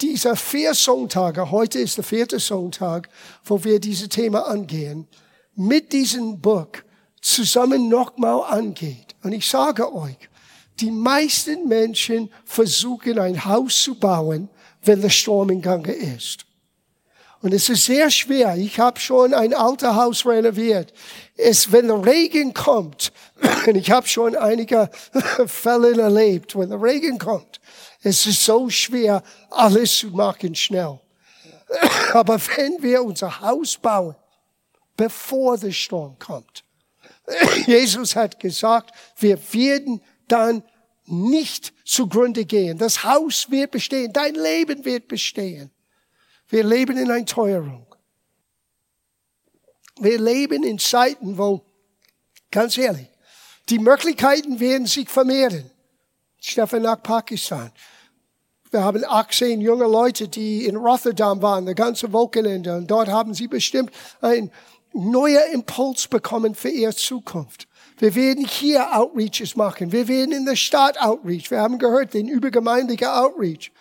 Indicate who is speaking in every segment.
Speaker 1: dieser vier Sonntage, heute ist der vierte Sonntag, wo wir dieses Thema angehen, mit diesem Buch zusammen nochmal angeht. Und ich sage euch, die meisten Menschen versuchen ein Haus zu bauen, wenn der Sturm im Gange ist. Und es ist sehr schwer. Ich habe schon ein altes Haus renoviert. Es, wenn der Regen kommt, und ich habe schon einige Fälle erlebt, wenn der Regen kommt, es ist so schwer, alles zu machen schnell. Aber wenn wir unser Haus bauen, bevor der Sturm kommt, Jesus hat gesagt, wir werden dann nicht zugrunde gehen. Das Haus wird bestehen, dein Leben wird bestehen. Wir leben in einer Teuerung. Wir leben in Zeiten, wo, ganz ehrlich, die Möglichkeiten werden sich vermehren. Stefan nach Pakistan. Wir haben 18 junge Leute, die in Rotterdam waren, das ganze Wochenende. Und dort haben sie bestimmt ein neuer Impuls bekommen für ihre Zukunft. Wir werden hier Outreaches machen. Wir werden in der Stadt Outreach. Wir haben gehört, den übergemeindlichen Outreach.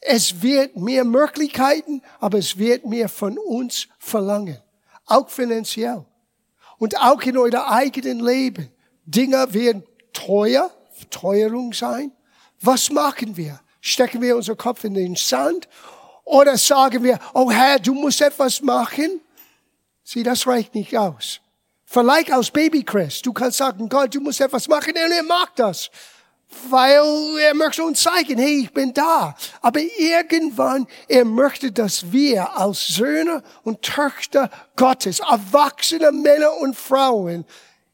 Speaker 1: Es wird mehr Möglichkeiten, aber es wird mehr von uns verlangen. Auch finanziell. Und auch in eurem eigenen Leben. Dinge werden teuer, Teuerung sein. Was machen wir? Stecken wir unseren Kopf in den Sand? Oder sagen wir, oh Herr, du musst etwas machen? Sieh, das reicht nicht aus. Vielleicht aus Baby Chris. Du kannst sagen, Gott, du musst etwas machen und er mag das weil er möchte uns zeigen, hey, ich bin da. Aber irgendwann, er möchte, dass wir als Söhne und Töchter Gottes, erwachsene Männer und Frauen,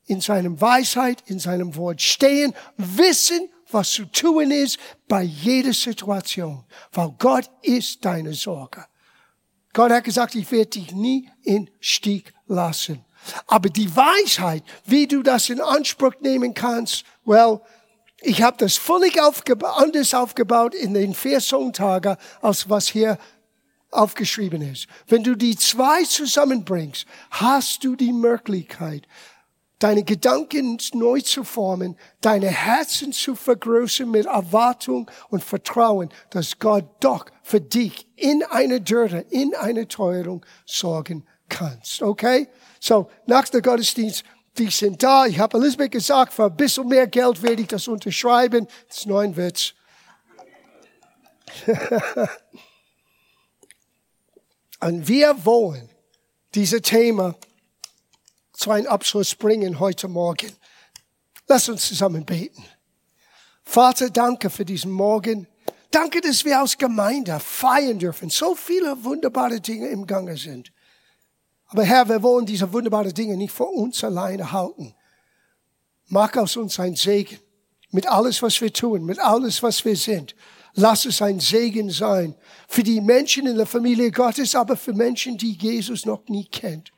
Speaker 1: in seinem Weisheit, in seinem Wort stehen, wissen, was zu tun ist bei jeder Situation. Weil Gott ist deine Sorge. Gott hat gesagt, ich werde dich nie in Stieg lassen. Aber die Weisheit, wie du das in Anspruch nehmen kannst, well, ich habe das völlig aufgeba anders aufgebaut in den vier Sonntagen, als was hier aufgeschrieben ist. Wenn du die zwei zusammenbringst, hast du die Möglichkeit, deine Gedanken neu zu formen, deine Herzen zu vergrößern mit Erwartung und Vertrauen, dass Gott doch für dich in eine Dürre, in eine Teuerung sorgen kannst. Okay? So, nach der Gottesdienst die sind da. Ich habe Elisabeth gesagt, für ein bisschen mehr Geld werde ich das unterschreiben. Das ist nur ein Witz. Und wir wollen dieses Thema zu einem Abschluss bringen heute Morgen. Lass uns zusammen beten. Vater, danke für diesen Morgen. Danke, dass wir als Gemeinde feiern dürfen. So viele wunderbare Dinge im Gange sind. Aber Herr, wir wollen diese wunderbaren Dinge nicht für uns alleine halten. Mach aus uns ein Segen. Mit alles, was wir tun, mit alles, was wir sind. Lass es ein Segen sein. Für die Menschen in der Familie Gottes, aber für Menschen, die Jesus noch nie kennt.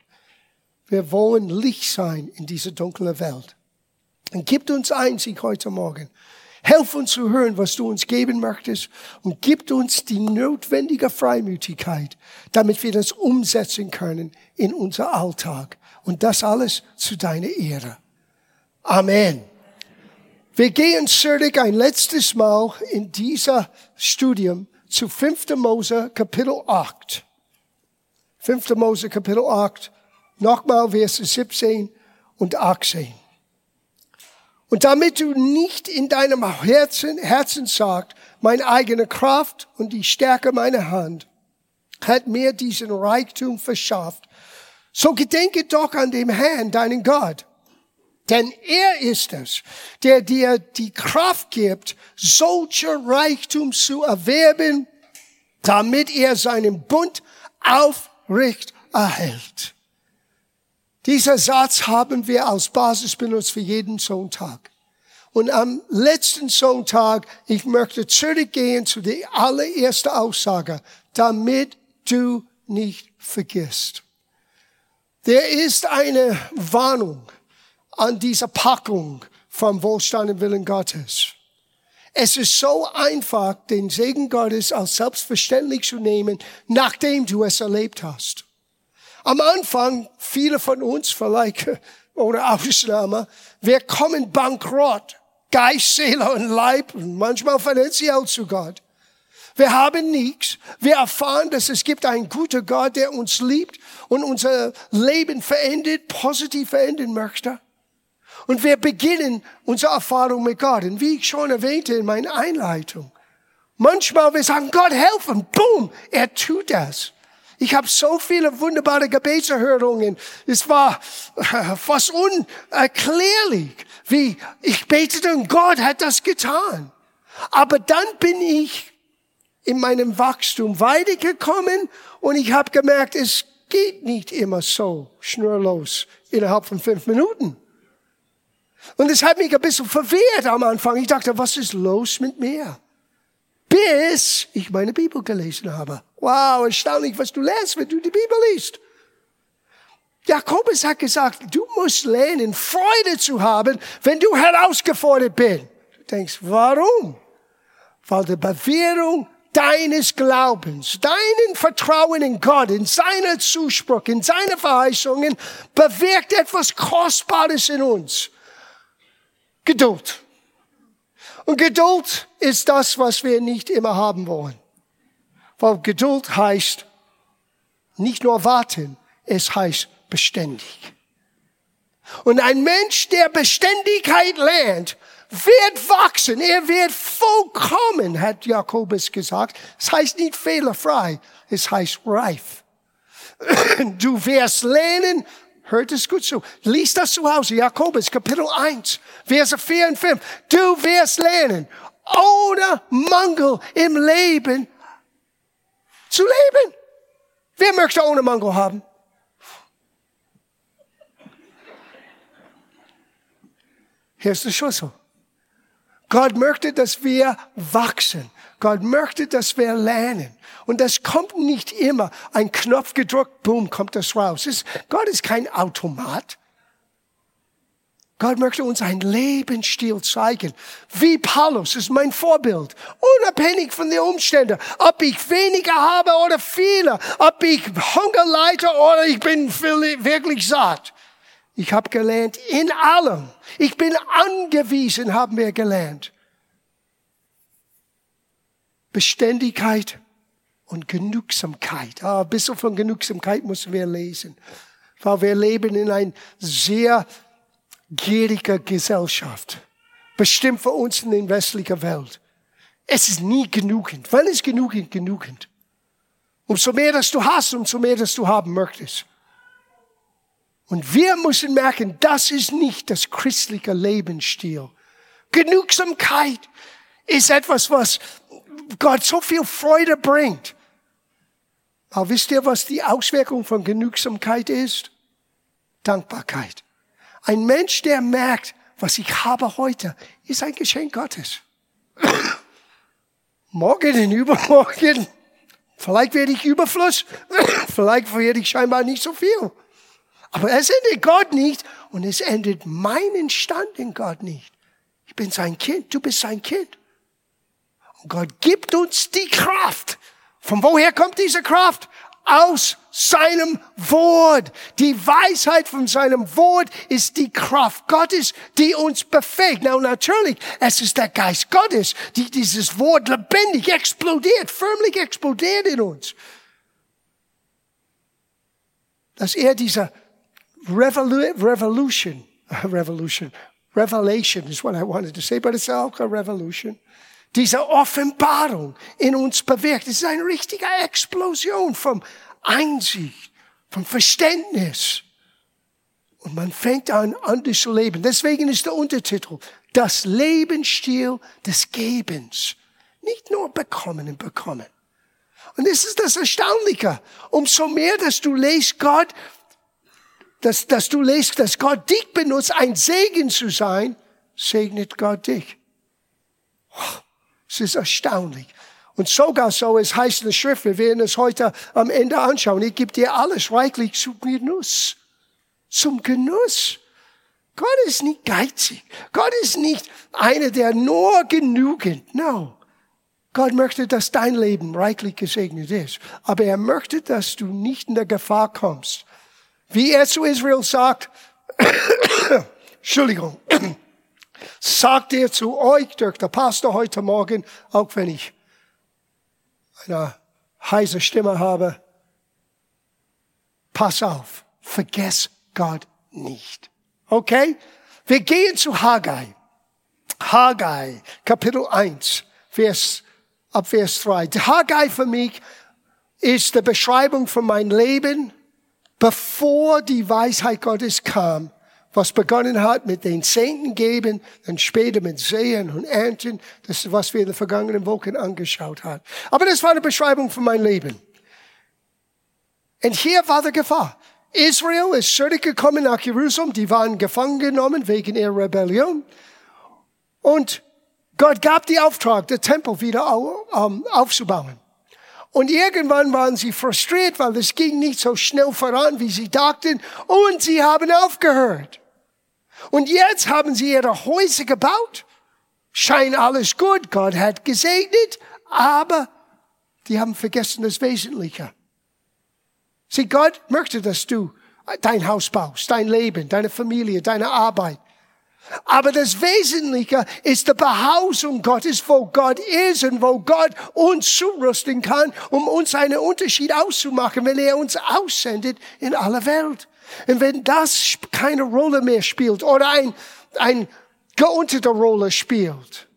Speaker 1: Wir wollen Licht sein in dieser dunklen Welt. Und gibt uns einzig heute Morgen. Helf uns zu hören, was du uns geben möchtest und gib uns die notwendige Freimütigkeit, damit wir das umsetzen können in unser Alltag. Und das alles zu deiner Ehre. Amen. Wir gehen zurück ein letztes Mal in dieser Studium zu 5. Mose Kapitel 8. 5. Mose Kapitel 8, nochmal Verse 17 und 18. Und damit du nicht in deinem Herzen, Herzen sagst, meine eigene Kraft und die Stärke meiner Hand hat mir diesen Reichtum verschafft, so gedenke doch an dem Herrn, deinen Gott. Denn er ist es, der dir die Kraft gibt, solcher Reichtum zu erwerben, damit er seinen Bund aufrecht erhält. Dieser Satz haben wir als Basis benutzt für jeden Sonntag. Und am letzten Sonntag, ich möchte zurückgehen zu der allerersten Aussage, damit du nicht vergisst. Der ist eine Warnung an dieser Packung vom Wohlstand im Willen Gottes. Es ist so einfach, den Segen Gottes als selbstverständlich zu nehmen, nachdem du es erlebt hast. Am Anfang, viele von uns vielleicht, oder Ausnahme, wir kommen bankrott, Geist, Seele und Leib manchmal finanziell zu Gott. wir haben nichts. Wir erfahren, dass es gibt einen guten Gott, der uns liebt und unser Leben verändert, positiv verändern möchte. Und wir beginnen unsere Erfahrung mit Gott. Und wie ich schon erwähnte in meiner Einleitung, manchmal wir sagen, Gott helfen, boom, er tut das. Ich habe so viele wunderbare Gebetserhörungen. Es war äh, fast unerklärlich, wie ich betete und Gott hat das getan. Aber dann bin ich in meinem Wachstum weitergekommen und ich habe gemerkt, es geht nicht immer so schnurlos innerhalb von fünf Minuten. Und es hat mich ein bisschen verwehrt am Anfang. Ich dachte, was ist los mit mir? Bis ich meine Bibel gelesen habe. Wow, erstaunlich, was du lernst, wenn du die Bibel liest. Jakobus hat gesagt, du musst lernen, Freude zu haben, wenn du herausgefordert bist. Du denkst, warum? Weil die Bewährung deines Glaubens, deinen Vertrauen in Gott, in seine Zuspruch, in seine Verheißungen bewirkt etwas Kostbares in uns. Geduld. Und Geduld ist das, was wir nicht immer haben wollen. Weil Geduld heißt nicht nur warten, es heißt beständig. Und ein Mensch, der Beständigkeit lernt, wird wachsen, er wird vollkommen, hat Jakobus gesagt. Es heißt nicht fehlerfrei, es heißt reif. Du wirst lernen, hört es gut zu, lies das zu Hause, Jakobus Kapitel 1, Verse 4 und 5. Du wirst lernen, ohne Mangel im Leben zu leben. Wer möchte ohne Mangel haben? Hier ist der Schlüssel. Gott möchte, dass wir wachsen. Gott möchte, dass wir lernen. Und das kommt nicht immer. Ein Knopf gedrückt, boom, kommt das raus. Gott ist kein Automat. Gott möchte uns einen Lebensstil zeigen. Wie Paulus ist mein Vorbild. Unabhängig von den Umständen. Ob ich weniger habe oder viele. Ob ich Hunger leite oder ich bin wirklich satt. Ich habe gelernt in allem. Ich bin angewiesen, haben wir gelernt. Beständigkeit und Genügsamkeit. Ah, ein bisschen von Genügsamkeit müssen wir lesen. Weil wir leben in einer sehr gierige Gesellschaft. Bestimmt für uns in der westlichen Welt. Es ist nie genügend. Wann ist genügend genügend? Umso mehr, dass du hast, umso mehr, dass du haben möchtest. Und wir müssen merken, das ist nicht das christliche Lebensstil. Genügsamkeit ist etwas, was Gott so viel Freude bringt. Aber wisst ihr, was die Auswirkung von Genügsamkeit ist? Dankbarkeit. Ein Mensch, der merkt, was ich habe heute, ist ein Geschenk Gottes. Morgen und übermorgen, vielleicht werde ich Überfluss, vielleicht werde ich scheinbar nicht so viel. Aber es endet Gott nicht und es endet meinen Stand in Gott nicht. Ich bin sein Kind, du bist sein Kind. Und Gott gibt uns die Kraft. Von woher kommt diese Kraft? Aus seinem Wort. Die Weisheit von seinem Wort ist die Kraft Gottes, die uns befähigt. Na, natürlich, es ist der Geist Gottes, die dieses Wort lebendig explodiert, förmlich explodiert in uns. Dass er diese Revolu Revolution, Revolution, Revelation is what I wanted to say, but it's auch a revolution diese Offenbarung in uns bewirkt. Es ist eine richtige Explosion vom Einsicht, vom Verständnis. Und man fängt an, anders zu leben. Deswegen ist der Untertitel das Lebensstil des Gebens. Nicht nur bekommen und bekommen. Und das ist das Erstaunliche. Umso mehr, dass du lest Gott, dass, dass du lest, dass Gott dich benutzt, ein Segen zu sein, segnet Gott dich. Es ist erstaunlich. Und sogar so, es heißt in der Schrift, wir werden es heute am Ende anschauen, ich gebe dir alles reichlich zum Genuss. Zum Genuss. Gott ist nicht geizig. Gott ist nicht einer, der nur genügend. No. Gott möchte, dass dein Leben reichlich gesegnet ist. Aber er möchte, dass du nicht in der Gefahr kommst. Wie er zu Israel sagt, Entschuldigung, sagt er zu euch durch der Pastor heute Morgen, auch wenn ich eine heiße Stimme habe, pass auf, vergess Gott nicht. Okay? Wir gehen zu Haggai. Haggai, Kapitel 1, Vers, ab Vers 3. Haggai für mich ist die Beschreibung von meinem Leben, bevor die Weisheit Gottes kam, was begonnen hat mit den Zehnten geben, dann später mit Sehen und Ernten, das ist, was wir in den vergangenen Wochen angeschaut haben. Aber das war eine Beschreibung von meinem Leben. Und hier war die Gefahr. Israel ist zurückgekommen nach Jerusalem, die waren gefangen genommen wegen ihrer Rebellion. Und Gott gab die Auftrag, den Tempel wieder aufzubauen. Und irgendwann waren sie frustriert, weil es ging nicht so schnell voran, wie sie dachten. Und sie haben aufgehört. Und jetzt haben sie ihre Häuser gebaut. Scheint alles gut. Gott hat gesegnet. Aber die haben vergessen das Wesentliche. Sieh, Gott möchte, dass du dein Haus baust, dein Leben, deine Familie, deine Arbeit. Aber das Wesentliche ist die Behausung Gottes, wo Gott ist und wo Gott uns zurüsten kann, um uns einen Unterschied auszumachen, wenn er uns aussendet in aller Welt. Und wenn das keine Rolle mehr spielt oder ein, ein geunterter Rolle spielt,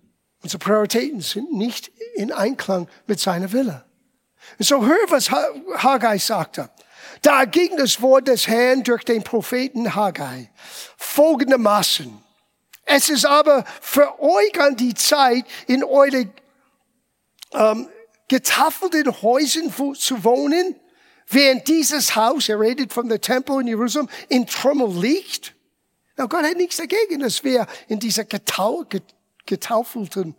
Speaker 1: unsere Prioritäten sind nicht in Einklang mit seiner Wille. Und so hör, was Haggai sagte. Da ging das Wort des Herrn durch den Propheten Haggai folgendermaßen. Es ist aber für euch an die Zeit, in eure ähm, getafelten Häusern zu wohnen, während dieses Haus, er redet von der Tempel in Jerusalem, in Trümmel liegt. Na, Gott hat nichts dagegen, dass wir in dieser getau, getaufelten,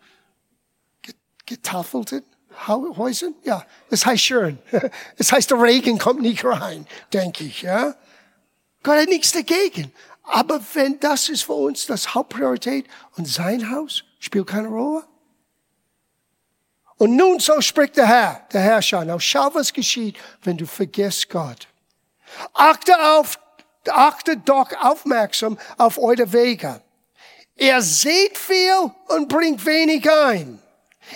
Speaker 1: getafelten Häusern, ja, das heißt schön. Das heißt, der Regen kommt nicht rein, denke ich, ja. Gott hat nichts dagegen. Aber wenn das ist für uns das Hauptpriorität und sein Haus spielt keine Rolle. Und nun so spricht der Herr, der Herrscher. Now schau, was geschieht, wenn du vergisst Gott. Achte auf, achte doch aufmerksam auf eure Wege. Er seht viel und bringt wenig ein.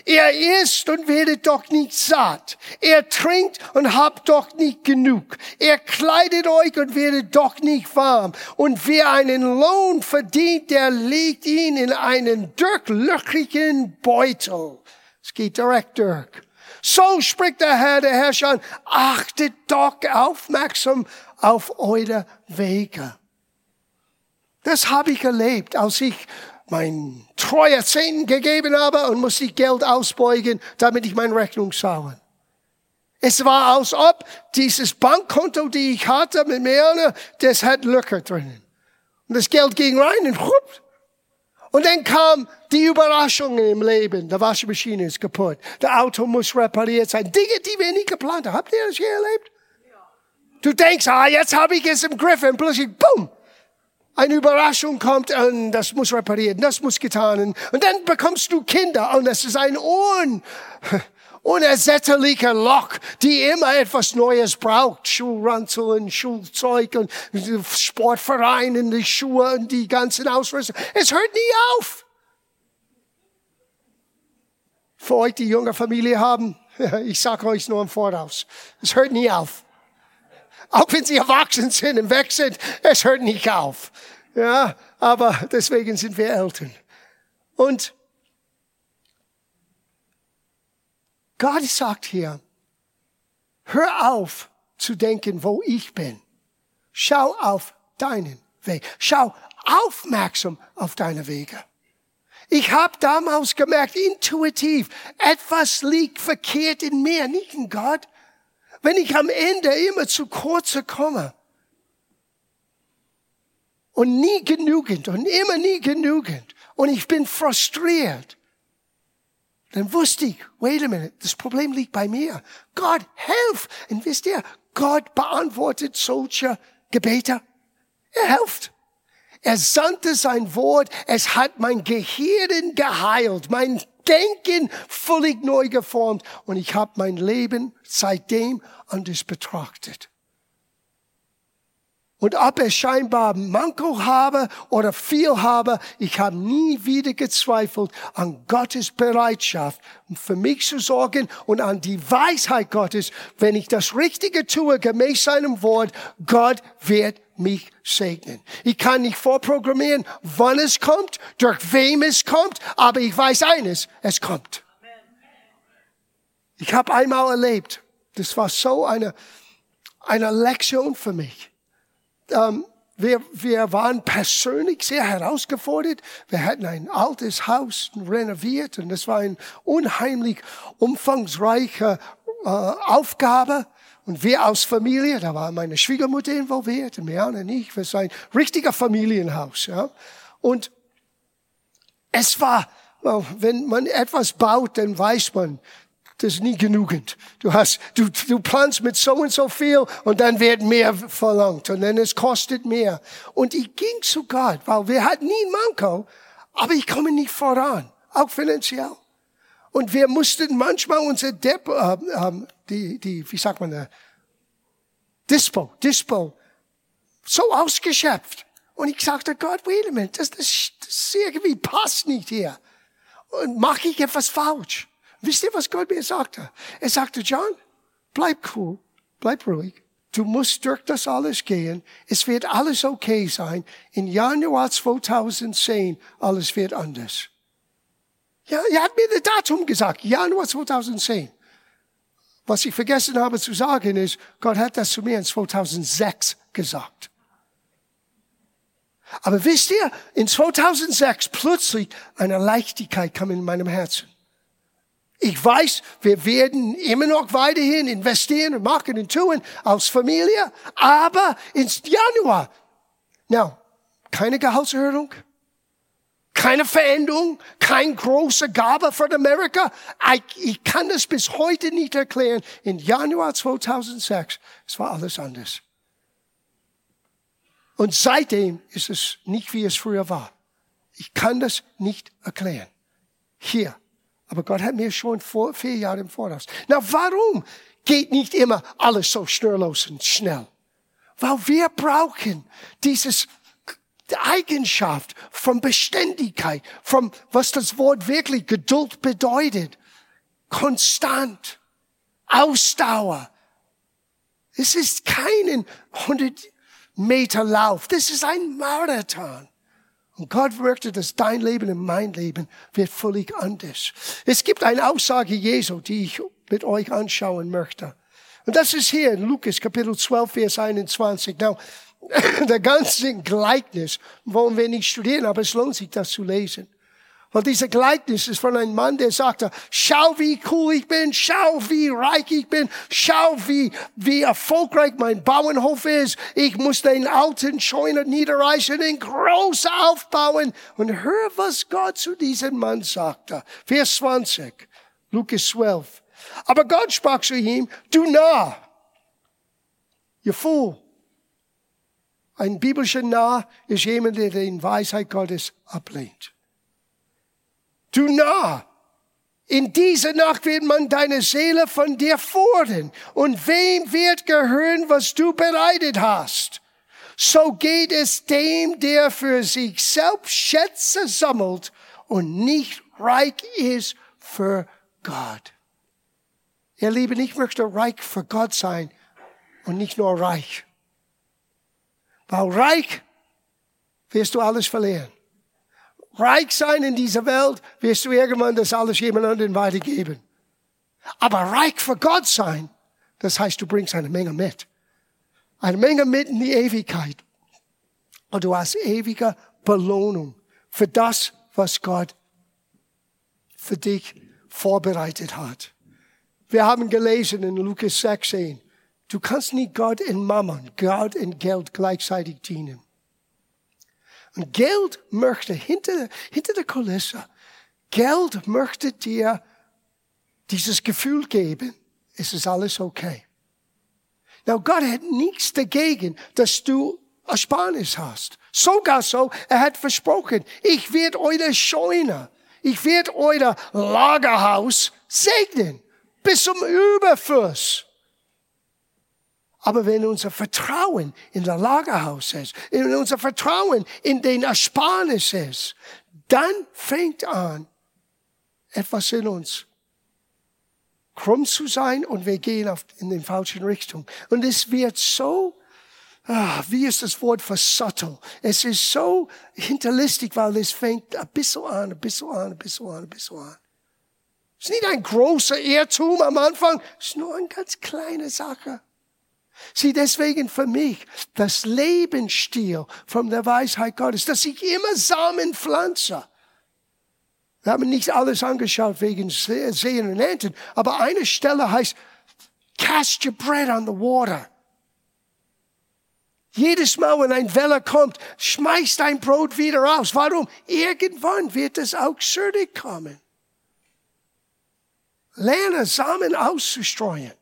Speaker 1: Er isst und werdet doch nicht satt. Er trinkt und habt doch nicht genug. Er kleidet euch und werdet doch nicht warm. Und wer einen Lohn verdient, der legt ihn in einen durchlöchrigen Beutel. Es geht direkt durch. So spricht der Herr, der Herrscher, achtet doch aufmerksam auf eure Wege. Das habe ich erlebt, als ich mein treuer Zehnten gegeben habe und muss ich Geld ausbeugen, damit ich meine Rechnung zahle. Es war, als ob dieses Bankkonto, die ich hatte mit mir, das hat Löcher drinnen. Und das Geld ging rein und hup. Und dann kam die Überraschung im Leben. Die Waschmaschine ist kaputt. Das Auto muss repariert sein. Dinge, die wir nie geplant haben. Habt ihr das hier erlebt? Du denkst, ah, jetzt habe ich es im Griff und plötzlich, boom, eine Überraschung kommt und das muss repariert, das muss getan. Und dann bekommst du Kinder und das ist ein un, unersättlicher Loch, die immer etwas Neues braucht. Schulranzeln, Schulzeug und Sportvereine, die Schuhe und die ganzen Ausrüstung. Es hört nie auf. Für euch, die junge Familie haben, ich sage euch nur im Voraus, es hört nie auf. Auch wenn sie erwachsen sind und weg sind, es hört nicht auf. Ja, aber deswegen sind wir Eltern. Und Gott sagt hier, hör auf zu denken, wo ich bin. Schau auf deinen Weg. Schau aufmerksam auf deine Wege. Ich habe damals gemerkt, intuitiv, etwas liegt verkehrt in mir, nicht in Gott wenn ich am Ende immer zu kurz komme und nie genügend und immer nie genügend und ich bin frustriert, dann wusste ich, wait a minute, das Problem liegt bei mir. Gott, helf! Und wisst ihr, Gott beantwortet solche Gebete. Er hilft. Er sandte sein Wort, es hat mein Gehirn geheilt, mein Denken völlig neu geformt und ich habe mein Leben seitdem anders betrachtet. Und ob er scheinbar Manko habe oder viel habe, ich habe nie wieder gezweifelt an Gottes Bereitschaft, für mich zu sorgen und an die Weisheit Gottes. Wenn ich das Richtige tue, gemäß seinem Wort, Gott wird mich segnen. Ich kann nicht vorprogrammieren, wann es kommt, durch wem es kommt, aber ich weiß eines, es kommt. Ich habe einmal erlebt, das war so eine, eine Lektion für mich ähm, wir, wir waren persönlich sehr herausgefordert. Wir hatten ein altes Haus renoviert und das war eine unheimlich umfangreiche äh, Aufgabe. Und wir als Familie, da war meine Schwiegermutter involviert, und Miane und ich, wir sind ein richtiger Familienhaus. Ja. Und es war, wenn man etwas baut, dann weiß man, das ist nie genügend. Du hast, du, du planst mit so und so viel und dann wird mehr verlangt und dann es kostet mehr. Und ich ging zu Gott, weil wir hatten nie Manko, aber ich komme nicht voran, auch finanziell. Und wir mussten manchmal unser Dep, äh, äh, die, die, wie sagt man da, Dispo, Dispo, so ausgeschöpft. Und ich sagte, Gott, wait a minute, das, das, das irgendwie passt nicht hier. Und mache ich etwas falsch? Wisst ihr, was Gott mir sagte? Er sagte, John, bleib cool, bleib ruhig. Du musst durch das alles gehen. Es wird alles okay sein. In Januar 2010, alles wird anders. Ja, er hat mir das Datum gesagt, Januar 2010. Was ich vergessen habe zu sagen ist, Gott hat das zu mir in 2006 gesagt. Aber wisst ihr, in 2006 plötzlich eine Leichtigkeit kam in meinem Herzen. Ich weiß, wir werden immer noch weiterhin investieren und machen und tun als Familie, aber ins Januar, now, keine Gehaltserhöhung, keine Veränderung, kein großer Gabe für Amerika. Ich, ich kann das bis heute nicht erklären. In Januar 2006, es war alles anders. Und seitdem ist es nicht, wie es früher war. Ich kann das nicht erklären. Hier aber Gott hat mir schon vor, vier Jahre im Voraus. Na, warum geht nicht immer alles so schnurlos und schnell? Weil wir brauchen dieses Eigenschaft von Beständigkeit, von was das Wort wirklich Geduld bedeutet. Konstant. Ausdauer. Es ist kein 100 Meter Lauf. Das ist ein Marathon. Und Gott möchte, dass dein Leben und mein Leben wird völlig anders. Es gibt eine Aussage Jesu, die ich mit euch anschauen möchte. Und das ist hier in Lukas Kapitel 12, Vers 21. Now, der ganze Gleichnis wollen wir nicht studieren, aber es lohnt sich, das zu lesen. Weil diese Gleichnis ist von einem Mann, der sagte, schau wie cool ich bin, schau wie reich ich bin, schau wie, wie erfolgreich mein Bauernhof ist. Ich muss den alten Scheuner niederreißen, den groß aufbauen. Und hör, was Gott zu diesem Mann sagte. Vers 20, Lukas 12. Aber Gott sprach zu ihm, du Narr, you fool. Ein biblischer Narr ist jemand, der den Weisheit Gottes ablehnt. Du nah. In dieser Nacht wird man deine Seele von dir fordern. Und wem wird gehören, was du bereitet hast? So geht es dem, der für sich selbst Schätze sammelt und nicht reich ist für Gott. Ihr Lieben, ich möchte reich für Gott sein und nicht nur reich. Weil reich wirst du alles verlieren reich sein in dieser Welt, wirst du irgendwann das alles jemand anderen weitergeben. Aber reich für Gott sein, das heißt, du bringst eine Menge mit. Eine Menge mit in die Ewigkeit. Und du hast ewige Belohnung für das, was Gott für dich vorbereitet hat. Wir haben gelesen in Lukas 16, du kannst nicht Gott in Mammon, Gott in Geld gleichzeitig dienen. Und Geld möchte hinter, hinter der Kulisse, Geld möchte dir dieses Gefühl geben, es ist alles okay. Now, Gott hat nichts dagegen, dass du Ersparnis hast. Sogar so, er hat versprochen, ich werde eure Scheune, ich werde euer Lagerhaus segnen, bis zum Überfluss. Aber wenn unser Vertrauen in der Lagerhaus ist, wenn unser Vertrauen in den Ersparnis ist, dann fängt an, etwas in uns krumm zu sein und wir gehen in den falschen Richtung. Und es wird so, ah, wie ist das Wort für subtle? Es ist so hinterlistig, weil es fängt ein bisschen an, ein bisschen an, ein bisschen an, ein bisschen an. Es ist nicht ein großer Irrtum am Anfang, es ist nur eine ganz kleine Sache. Sieh, deswegen für mich das Lebensstil von der Weisheit Gottes, dass ich immer Samen pflanze. Wir haben nicht alles angeschaut wegen Sehen und Ernten, aber eine Stelle heißt, cast your bread on the water. Jedes Mal, wenn ein Weller kommt, schmeißt dein Brot wieder raus. Warum? Irgendwann wird es auch zurück kommen. Lerne Samen auszustreuen.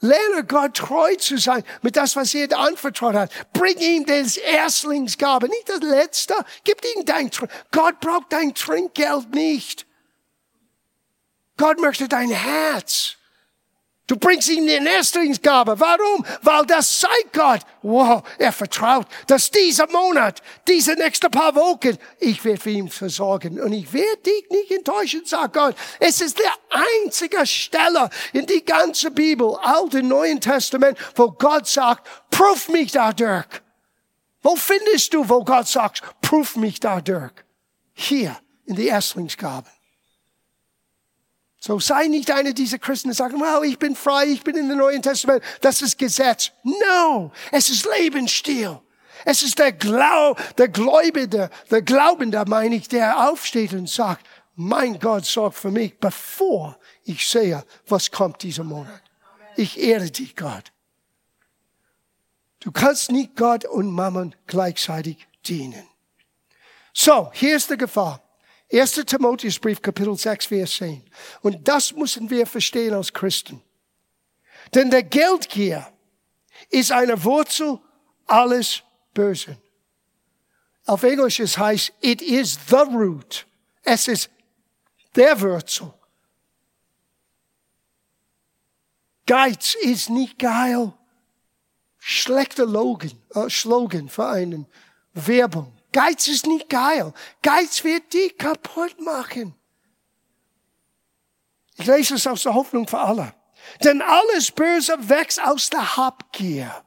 Speaker 1: Lerne Gott treu zu sein mit das, was er dir anvertraut hat. Bring ihm das Erstlingsgabe, nicht das Letzte. Gib ihm dein, Gott braucht dein Trinkgeld nicht. Gott möchte dein Herz. Du bringst ihm die Erstlingsgabe. Warum? Weil das zeigt Gott, wow, er vertraut, dass dieser Monat, diese nächsten paar Wochen, ich werde für ihn versorgen. Und ich werde dich nicht enttäuschen, sagt Gott. Es ist der einzige Stelle in die ganze Bibel, Alten Neuen Testament, wo Gott sagt, prüf mich da, Dirk. Wo findest du, wo Gott sagt, prüf mich da, Dirk? Hier, in die Erstlingsgaben. So sei nicht einer dieser Christen, die sagen, wow, ich bin frei, ich bin in dem Neuen Testament, das ist Gesetz. No, es ist Lebensstil. Es ist der Glau, der Gläubige, der Glaubende, meine ich, der aufsteht und sagt, mein Gott sorgt für mich, bevor ich sehe, was kommt dieser Monat. Ich ehre dich, Gott. Du kannst nicht Gott und Mammon gleichzeitig dienen. So, hier ist die Gefahr. 1. Timotheusbrief, Kapitel 6, Vers 10. Und das müssen wir verstehen als Christen. Denn der Geldgier ist eine Wurzel alles Bösen. Auf Englisch es heißt, it is the root. Es ist der Wurzel. Geiz ist nicht geil. Schlechter äh, Slogan für einen Werbung. Geiz ist nicht geil. Geiz wird dich kaputt machen. Ich lese es aus der Hoffnung für alle. Denn alles Böse wächst aus der Habgier.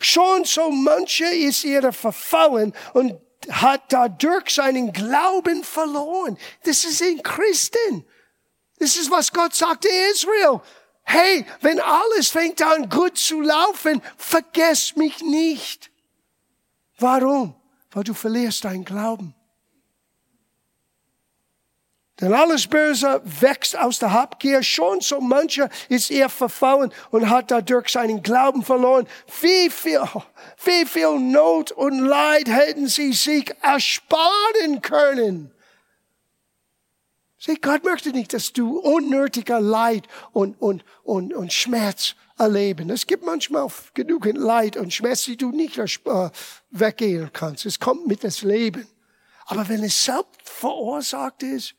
Speaker 1: Schon so manche ist ihre verfallen und hat dadurch seinen Glauben verloren. Das ist in Christen. Das ist, was Gott sagte Israel. Hey, wenn alles fängt an gut zu laufen, vergesst mich nicht. Warum? Weil du verlierst deinen Glauben. Denn alles Böse wächst aus der Habgier. Schon so mancher ist er verfallen und hat dadurch seinen Glauben verloren. Wie viel, wie viel Not und Leid hätten sie sich ersparen können. Sieh, Gott möchte nicht, dass du unnötiger Leid und, und, und, und Schmerz erleben. Es gibt manchmal genügend Leid und Schmerz, die du nicht äh, weggehen kannst. Es kommt mit das Leben. Aber wenn es selbst verursacht ist,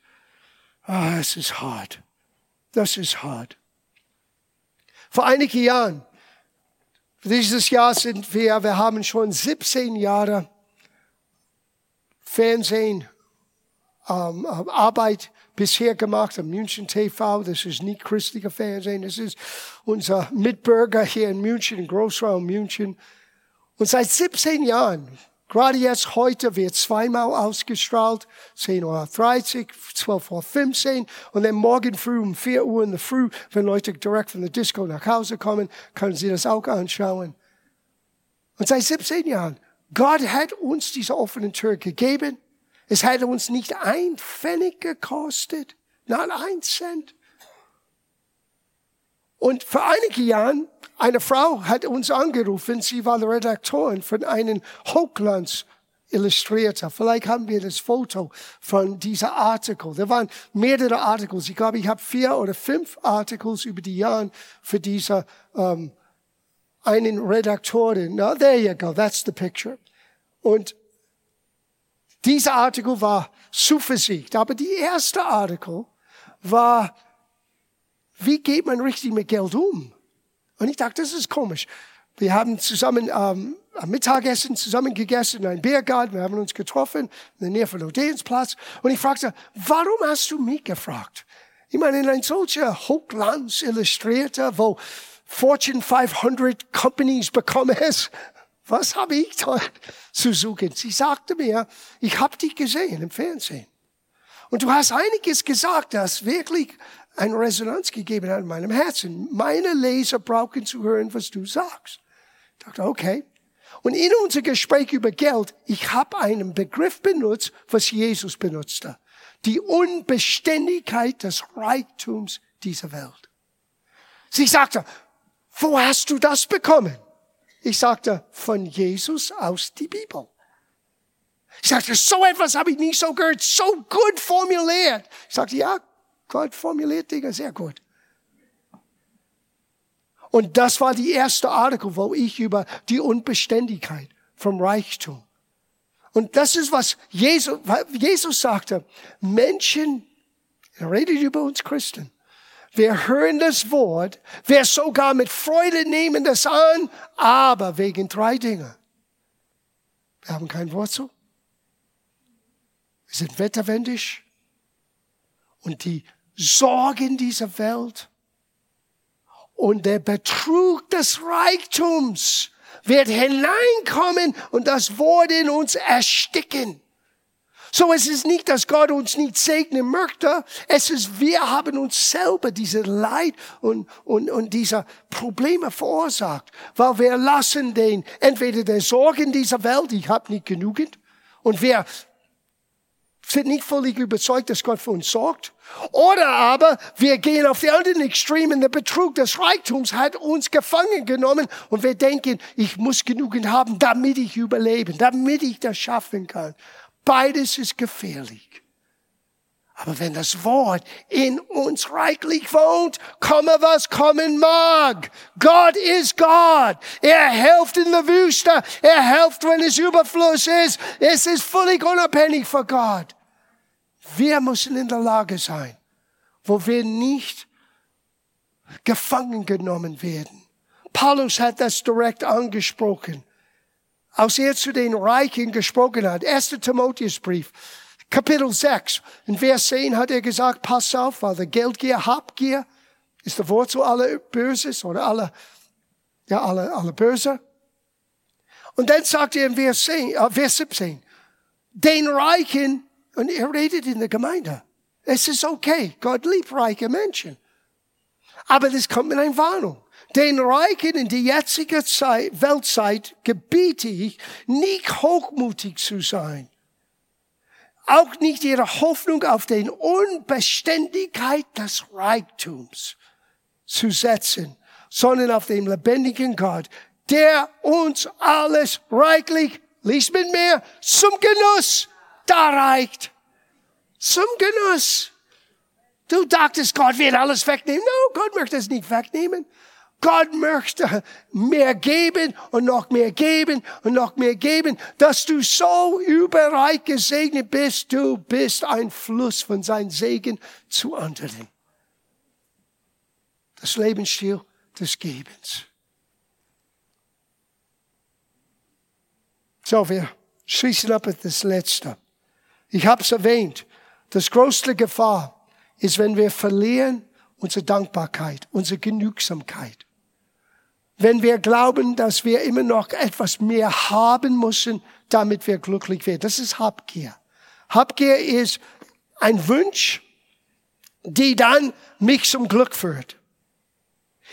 Speaker 1: ah, es ist hart. Das ist hart. Vor einigen Jahren, dieses Jahr sind wir, wir haben schon 17 Jahre Fernsehen, ähm, Arbeit bisher gemacht am München TV. Das ist nicht christlicher Fernsehen. Das ist unser Mitbürger hier in München, im Großraum München. Und seit 17 Jahren, gerade jetzt heute, wird zweimal ausgestrahlt. 10.30 Uhr, 12.15 Uhr. Und dann morgen früh um 4 Uhr in der Früh, wenn Leute direkt von der Disco nach Hause kommen, können sie das auch anschauen. Und seit 17 Jahren, Gott hat uns diese offene Tür gegeben. Es hätte uns nicht ein Pfennig gekostet, nicht ein Cent. Und vor einigen Jahren, eine Frau hat uns angerufen, sie war Redakteurin von einem Hochglanz Illustrator. Vielleicht haben wir das Foto von dieser Artikel. Da waren mehrere Artikel. Ich glaube, ich habe vier oder fünf Artikel über die Jahre für diese um, einen Redakteurin. Now, there you go. That's the picture. Und dieser Artikel war Zuversicht. Aber die erste Artikel war, wie geht man richtig mit Geld um? Und ich dachte, das ist komisch. Wir haben zusammen ähm, am Mittagessen zusammen gegessen in einem Biergarten. Wir haben uns getroffen in der Nähe von Odeonsplatz. Und ich fragte, warum hast du mich gefragt? Ich meine, in ein solcher Hochglanz illustrierter, wo Fortune 500 Companies bekommen es, was habe ich dort zu suchen? Sie sagte mir, ich habe dich gesehen im Fernsehen. Und du hast einiges gesagt, das wirklich eine Resonanz gegeben hat in meinem Herzen. Meine Leser brauchen zu hören, was du sagst. Ich dachte, okay. Und in unser Gespräch über Geld, ich habe einen Begriff benutzt, was Jesus benutzte. Die Unbeständigkeit des Reichtums dieser Welt. Sie sagte, wo hast du das bekommen? Ich sagte, von Jesus aus die Bibel. Ich sagte, so etwas habe ich nicht so gehört, so gut formuliert. Ich sagte, ja, Gott formuliert Dinge sehr gut. Und das war die erste Artikel, wo ich über die Unbeständigkeit vom Reichtum. Und das ist, was Jesus, Jesus sagte. Menschen, er redet über uns Christen. Wir hören das Wort, wir sogar mit Freude nehmen das an, aber wegen drei Dinge. Wir haben kein Wurzel. Wir sind wetterwendig. Und die Sorgen dieser Welt und der Betrug des Reichtums wird hineinkommen und das Wort in uns ersticken. So es ist nicht, dass Gott uns nicht segnen möchte. Es ist, wir haben uns selber diese Leid und, und, und diese Probleme verursacht. Weil wir lassen den, entweder der Sorgen dieser Welt, ich habe nicht genügend, und wir sind nicht völlig überzeugt, dass Gott für uns sorgt. Oder aber wir gehen auf die anderen Extremen. Der Betrug des Reichtums hat uns gefangen genommen und wir denken, ich muss genügend haben, damit ich überleben, damit ich das schaffen kann. Beides ist gefährlich. Aber wenn das Wort in uns reichlich wohnt, komme was kommen mag. Gott ist Gott. Er hilft in der Wüste. Er hilft, wenn es Überfluss ist. Es ist völlig unabhängig von Gott. Wir müssen in der Lage sein, wo wir nicht gefangen genommen werden. Paulus hat das direkt angesprochen. Als er zu den Reichen gesprochen hat, 1. Timotheusbrief, Kapitel 6, in Vers 10 hat er gesagt, pass auf, weil der Geldgier, Habgier, ist der Wurzel aller Böses oder aller, ja, aller, aller Böse. Und dann sagt er in Vers, 10, äh, Vers 17, den Reichen, und er redet in der Gemeinde. Es ist okay, Gott liebt reiche Menschen. Aber das kommt mit einer Warnung. Den Reichen in der jetzigen Zeit, Weltzeit gebiete ich, nicht hochmutig zu sein auch nicht ihre Hoffnung auf den Unbeständigkeit des Reichtums zu setzen, sondern auf den lebendigen Gott, der uns alles reichlich, liest mit mir, zum Genuss da reicht. Zum Genuss. Du dachtest, Gott wird alles wegnehmen. No, Gott möchte es nicht wegnehmen. Gott möchte mehr geben und noch mehr geben und noch mehr geben, dass du so überreich gesegnet bist. Du bist ein Fluss von seinem Segen zu anderen. Das Lebensstil des Gebens. So, wir schließen ab mit das Letzte. Ich habe es erwähnt. Das größte Gefahr ist, wenn wir verlieren unsere Dankbarkeit, unsere Genügsamkeit wenn wir glauben, dass wir immer noch etwas mehr haben müssen, damit wir glücklich werden. Das ist Habgier. Habgier ist ein Wunsch, die dann mich zum Glück führt.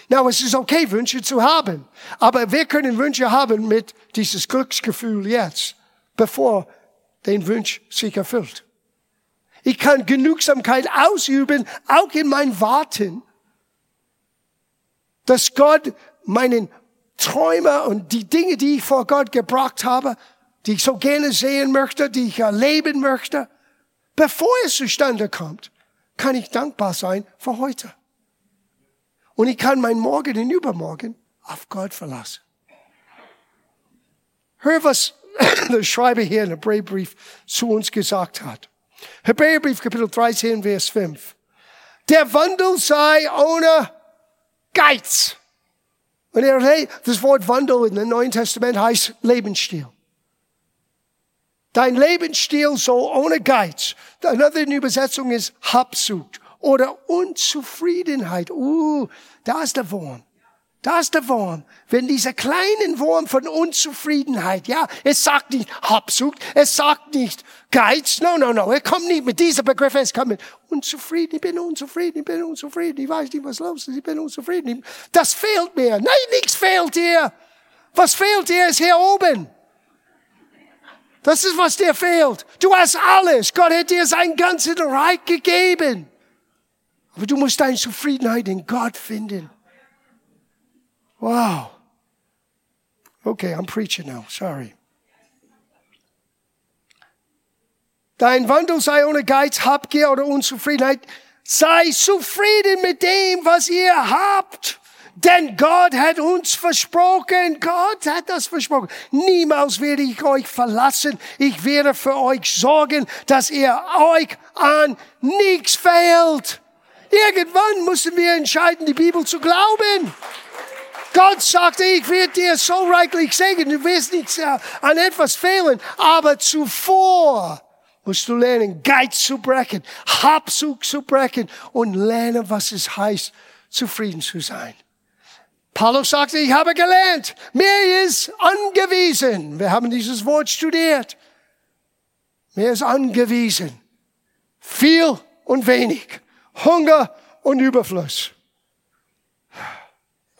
Speaker 1: Na, es ist okay, Wünsche zu haben. Aber wir können Wünsche haben mit dieses Glücksgefühl jetzt, bevor den Wunsch sich erfüllt. Ich kann Genügsamkeit ausüben, auch in mein Warten, dass Gott meinen Träume und die Dinge, die ich vor Gott gebracht habe, die ich so gerne sehen möchte, die ich erleben möchte, bevor es zustande kommt, kann ich dankbar sein für heute. Und ich kann mein Morgen und Übermorgen auf Gott verlassen. Hör, was der Schreiber hier in der Hebräerbrief zu uns gesagt hat. Hebräerbrief Kapitel 13, Vers 5. Der Wandel sei ohne Geiz Und er, das Wort Wandel in dem Neuen Testament heißt Lebensstil. Dein Lebensstil soll ohne Geiz. Eine andere Übersetzung ist Habsucht oder Unzufriedenheit. Uh, da ist der Wurm. Da ist der Wurm. Wenn dieser kleine Wurm von Unzufriedenheit, ja, es sagt nicht Habsucht, es sagt nicht Geiz, no, no, no, er kommt nicht mit dieser Begriff, es kommt mit unzufrieden, ich bin unzufrieden, ich bin unzufrieden, ich weiß nicht, was los ist, ich bin unzufrieden. Das fehlt mir. Nein, nichts fehlt dir. Was fehlt dir ist hier oben. Das ist, was dir fehlt. Du hast alles. Gott hat dir sein ganzes Reich gegeben. Aber du musst deine Zufriedenheit in Gott finden. Wow. Okay, I'm preaching now. Sorry. Dein Wandel sei ohne Geiz, Habgier oder Unzufriedenheit. Sei zufrieden mit dem, was ihr habt. Denn Gott hat uns versprochen, Gott hat das versprochen. Niemals werde ich euch verlassen. Ich werde für euch sorgen, dass ihr euch an nichts fehlt. Irgendwann müssen wir entscheiden, die Bibel zu glauben. Gott sagte, ich werde dir so reichlich segnen, du wirst nicht äh, an etwas fehlen, aber zuvor musst du lernen, Geiz zu brechen, Habsucht zu brechen und lernen, was es heißt, zufrieden zu sein. Paulus sagte, ich habe gelernt, mir ist angewiesen. Wir haben dieses Wort studiert. Mir ist angewiesen. Viel und wenig. Hunger und Überfluss.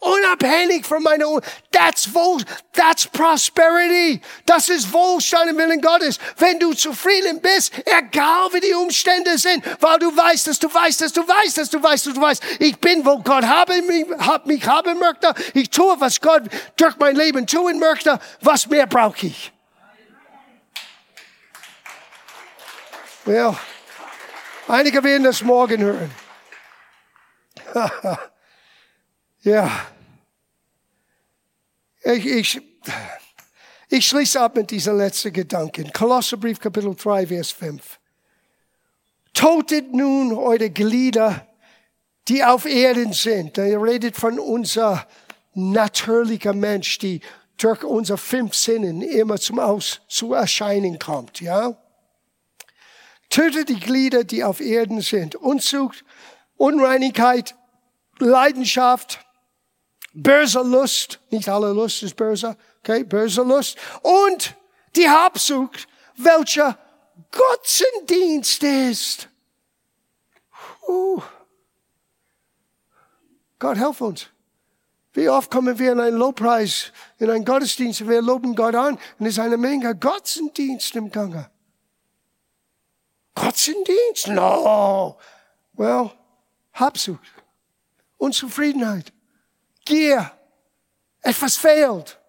Speaker 1: Unabhängig von meiner, that's wohl, that's prosperity. Das ist Wohlstand im Willen Gottes. Wenn du zufrieden bist, egal wie die Umstände sind, weil du weißt, dass du weißt, dass du weißt, dass du weißt, dass du weißt, ich bin, wo Gott haben, mich, hab mich haben möchte. Ich tue, was Gott durch mein Leben tun möchte. Was mehr brauche ich? Well, einige werden das morgen hören. ja. Ich, ich, ich schließe ab mit diesen letzten Gedanken. Kolosserbrief Kapitel 3, Vers 5. Totet nun eure Glieder, die auf Erden sind. Er redet von unser natürlicher Mensch, die durch unsere fünf Sinnen immer zum Aus, zu erscheinen kommt, ja? Tötet die Glieder, die auf Erden sind. Unzucht, Unreinigkeit, Leidenschaft, böse Lust, nicht alle Lust ist böse, okay, böse Lust, und die Habsucht, welcher Götzendienst ist. Uh. Gott helf uns. Wie oft kommen wir in einen Lobpreis, in einen Gottesdienst, und wir loben Gott an, und es ist eine Menge Götzendienst im Gange. Götzendienst? No. Well, Habsucht, Unzufriedenheit, Gier, etwas fehlt.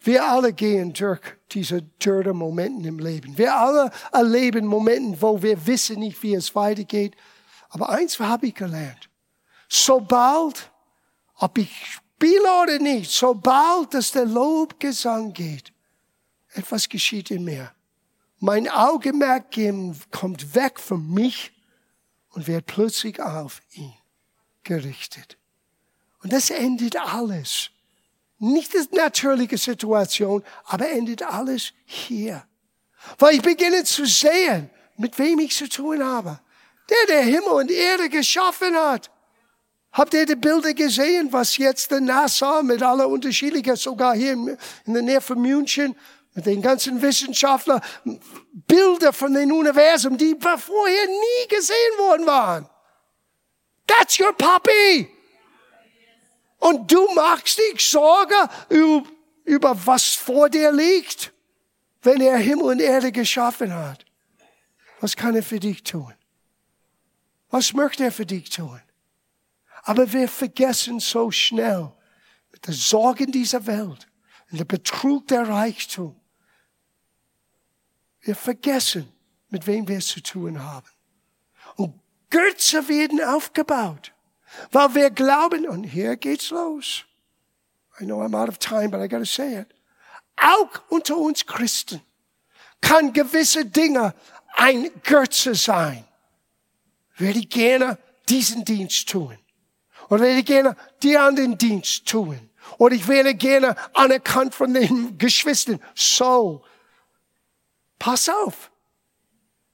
Speaker 1: Wir alle gehen durch diese dürre Momente im Leben. Wir alle erleben Momente, wo wir wissen nicht, wie es weitergeht. Aber eins habe ich gelernt. Sobald, ob ich spiele oder nicht, sobald es der Lobgesang geht, etwas geschieht in mir. Mein Augenmerk kommt weg von mich und wird plötzlich auf ihn gerichtet. Und das endet alles. Nicht die natürliche Situation, aber endet alles hier. Weil ich beginne zu sehen, mit wem ich zu tun habe. Der, der Himmel und Erde geschaffen hat. Habt ihr die Bilder gesehen, was jetzt der NASA mit aller unterschiedlichen, sogar hier in der Nähe von München, mit den ganzen Wissenschaftlern, Bilder von den Universum, die vorher nie gesehen worden waren. That's your puppy. Und du machst dich Sorge über, was vor dir liegt, wenn er Himmel und Erde geschaffen hat. Was kann er für dich tun? Was möchte er für dich tun? Aber wir vergessen so schnell mit den Sorgen dieser Welt der Betrug der Reichtum wir vergessen, mit wem wir es zu tun haben. Und Götze werden aufgebaut, weil wir glauben, und hier geht's los. I know I'm out of time, but I gotta say it. Auch unter uns Christen kann gewisse Dinge ein Götze sein. Würde gerne diesen Dienst tun. Oder ich gerne dir an den Dienst tun. Oder ich wäre gerne anerkannt von den Geschwistern. So. Pass auf.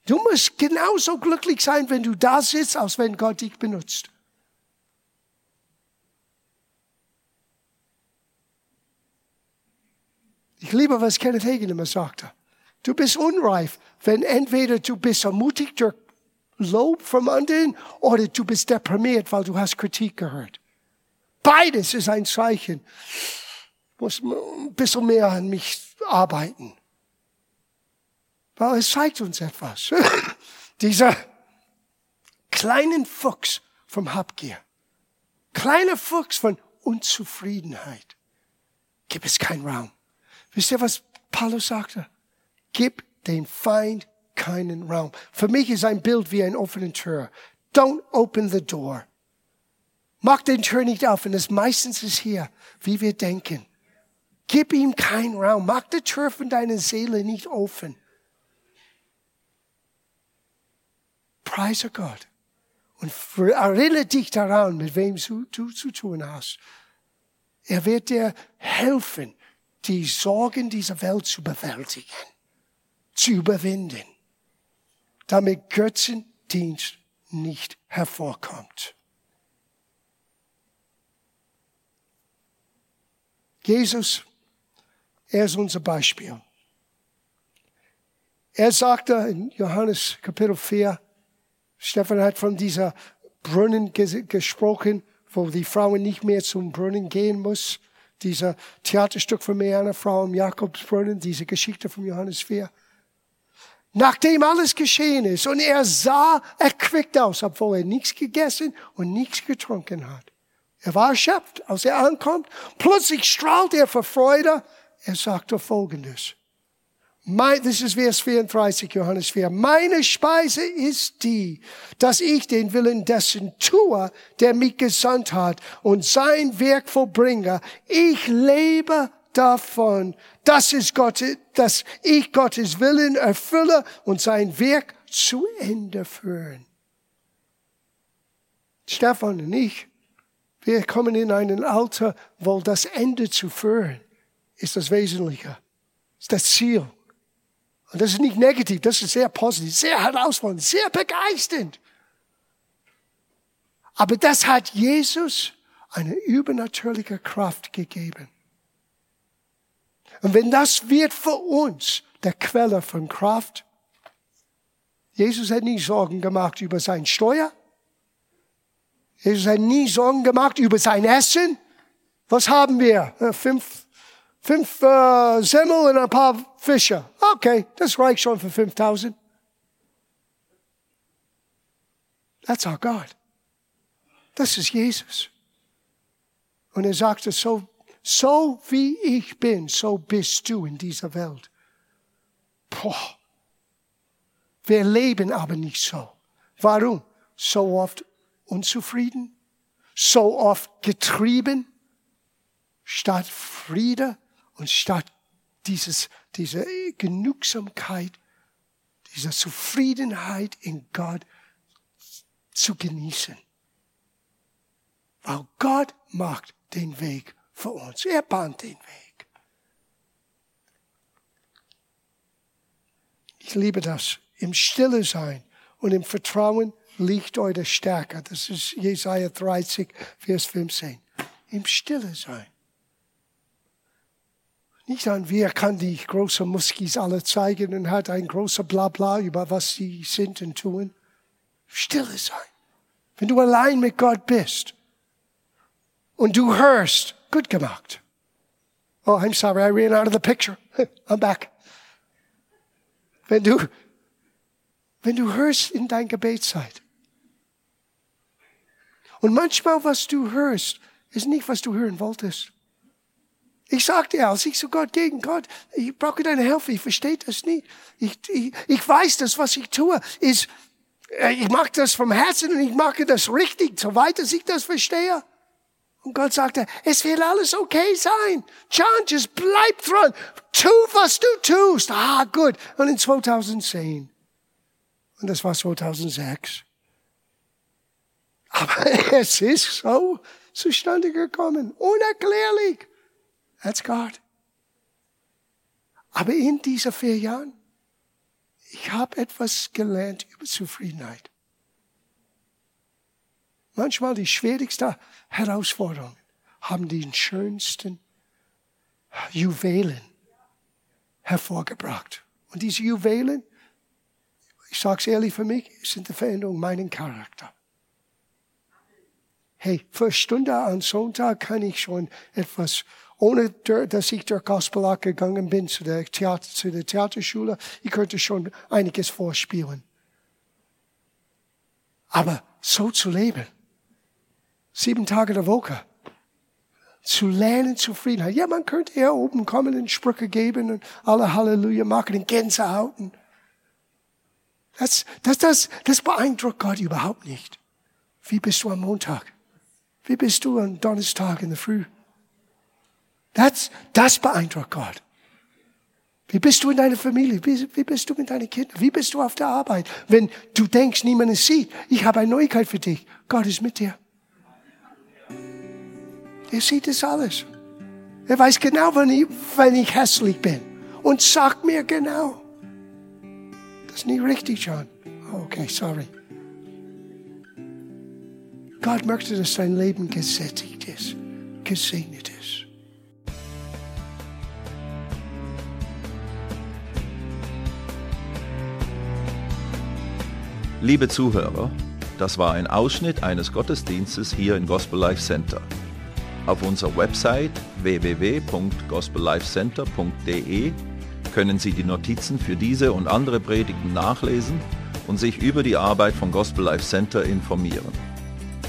Speaker 1: Du musst genauso glücklich sein, wenn du da sitzt, als wenn Gott dich benutzt. Ich liebe, was Kenneth Hagen immer sagte. Du bist unreif, wenn entweder du bist ermutigt durch Lob vom anderen oder du bist deprimiert, weil du hast Kritik gehört. Beides ist ein Zeichen. Ich muss ein bisschen mehr an mich arbeiten. Weil es zeigt uns etwas. Dieser kleinen Fuchs vom Habgier. Kleiner Fuchs von Unzufriedenheit. Gibt es keinen Raum. Wisst ihr, was Paulus sagte? Gib den Feind keinen Raum. Für mich ist ein Bild wie eine offene Tür. Don't open the door. Mach den Tür nicht auf. Und das meistens ist hier, wie wir denken. Gib ihm keinen Raum. Mach die Tür von deiner Seele nicht offen. Preise Gott. Und erinnere dich daran, mit wem du zu tun hast. Er wird dir helfen, die Sorgen dieser Welt zu bewältigen, zu überwinden, damit Götzendienst nicht hervorkommt. Jesus, er ist unser Beispiel. Er sagte in Johannes Kapitel 4, Stefan hat von dieser Brunnen gesprochen, wo die Frauen nicht mehr zum Brunnen gehen muss dieser Theaterstück von mir, eine Frau im Jakobsbrunnen, diese Geschichte von Johannes 4. Nachdem alles geschehen ist und er sah erquickt aus, obwohl er nichts gegessen und nichts getrunken hat. Er war erschöpft, als er ankommt. Plötzlich strahlt er vor Freude. Er sagte Folgendes. Mein, das ist Vers 34, Johannes 4. Meine Speise ist die, dass ich den Willen dessen tue, der mich gesandt hat und sein Werk vollbringe. Ich lebe davon, dass, es Gott, dass ich Gottes Willen erfülle und sein Werk zu Ende führen. Stefan und ich, wir kommen in ein Alter, wo das Ende zu führen ist das Wesentliche, ist das Ziel. Und das ist nicht negativ, das ist sehr positiv, sehr herausfordernd, sehr begeisternd. Aber das hat Jesus eine übernatürliche Kraft gegeben. Und wenn das wird für uns der Quelle von Kraft, Jesus hat nie Sorgen gemacht über sein Steuer. Jesus hat nie Sorgen gemacht über sein Essen. Was haben wir? Äh, fünf fünf äh, Semmel und ein paar Fische. Okay, das reicht schon für 5000. That's our God. Das ist Jesus. Und er sagte, so, so wie ich bin, so bist du in dieser Welt. Boah. Wir leben aber nicht so. Warum? So oft unzufrieden, so oft getrieben, statt Friede und statt dieses, diese Genügsamkeit, dieser Zufriedenheit in Gott zu genießen. Weil Gott macht den Weg für uns. Er bahnt den Weg. Ich liebe das. Im Stille sein und im Vertrauen liegt eure Stärke. Das ist Jesaja 30, Vers 15. Im Stille sein. Nicht an, wer kann die großen Muskis alle zeigen und hat ein großer Blabla über was sie sind und tun. Stille sein. Wenn du allein mit Gott bist und du hörst, gut gemacht. Oh, I'm sorry, I ran out of the picture. I'm back. Wenn du, wenn du hörst in dein Gebetszeit. Und manchmal, was du hörst, ist nicht, was du hören wolltest. Ich sagte, als ich zu Gott gegen Gott, ich brauche deine Hilfe, ich verstehe das nicht. Ich, ich, ich weiß, das, was ich tue, ist, äh, ich mache das vom Herzen und ich mache das richtig, soweit ich das verstehe. Und Gott sagte, es wird alles okay sein. John, just bleib dran. Tu, was du tust. Ah, gut. Und in 2010, und das war 2006, Aber es ist so zustande gekommen. Unerklärlich. That's God. Aber in diesen vier Jahren, ich habe etwas gelernt über Zufriedenheit. Manchmal die schwierigsten Herausforderungen haben die schönsten Juwelen hervorgebracht. Und diese Juwelen, ich sage es ehrlich für mich, sind die Veränderung meinen Charakter. Hey, für Stunde am Sonntag kann ich schon etwas, ohne dass ich durch Gospelart gegangen bin zu der, Theater, zu der Theaterschule, ich könnte schon einiges vorspielen. Aber so zu leben, sieben Tage der Woche, zu lernen Zufriedenheit. Ja, man könnte hier oben kommen und Sprüche geben und alle Halleluja machen und Gänsehauten. Das, das, das, das beeindruckt Gott überhaupt nicht. Wie bist du am Montag? Wie bist du am Donnerstag in der Früh? Das, das beeindruckt Gott. Wie bist du in deiner Familie? Wie, wie bist du mit deinen Kindern? Wie bist du auf der Arbeit? Wenn du denkst, niemand sieht, ich habe eine Neuigkeit für dich. Gott ist mit dir. Er sieht das alles. Er weiß genau, wenn ich, wenn ich hässlich bin. Und sagt mir genau. Das ist nicht richtig, John. Okay, sorry. Gott möchte, dass dein Leben gesättigt ist, gesegnet ist.
Speaker 2: Liebe Zuhörer, das war ein Ausschnitt eines Gottesdienstes hier im Gospel Life Center. Auf unserer Website www.gospellifecenter.de können Sie die Notizen für diese und andere Predigten nachlesen und sich über die Arbeit von Gospel Life Center informieren.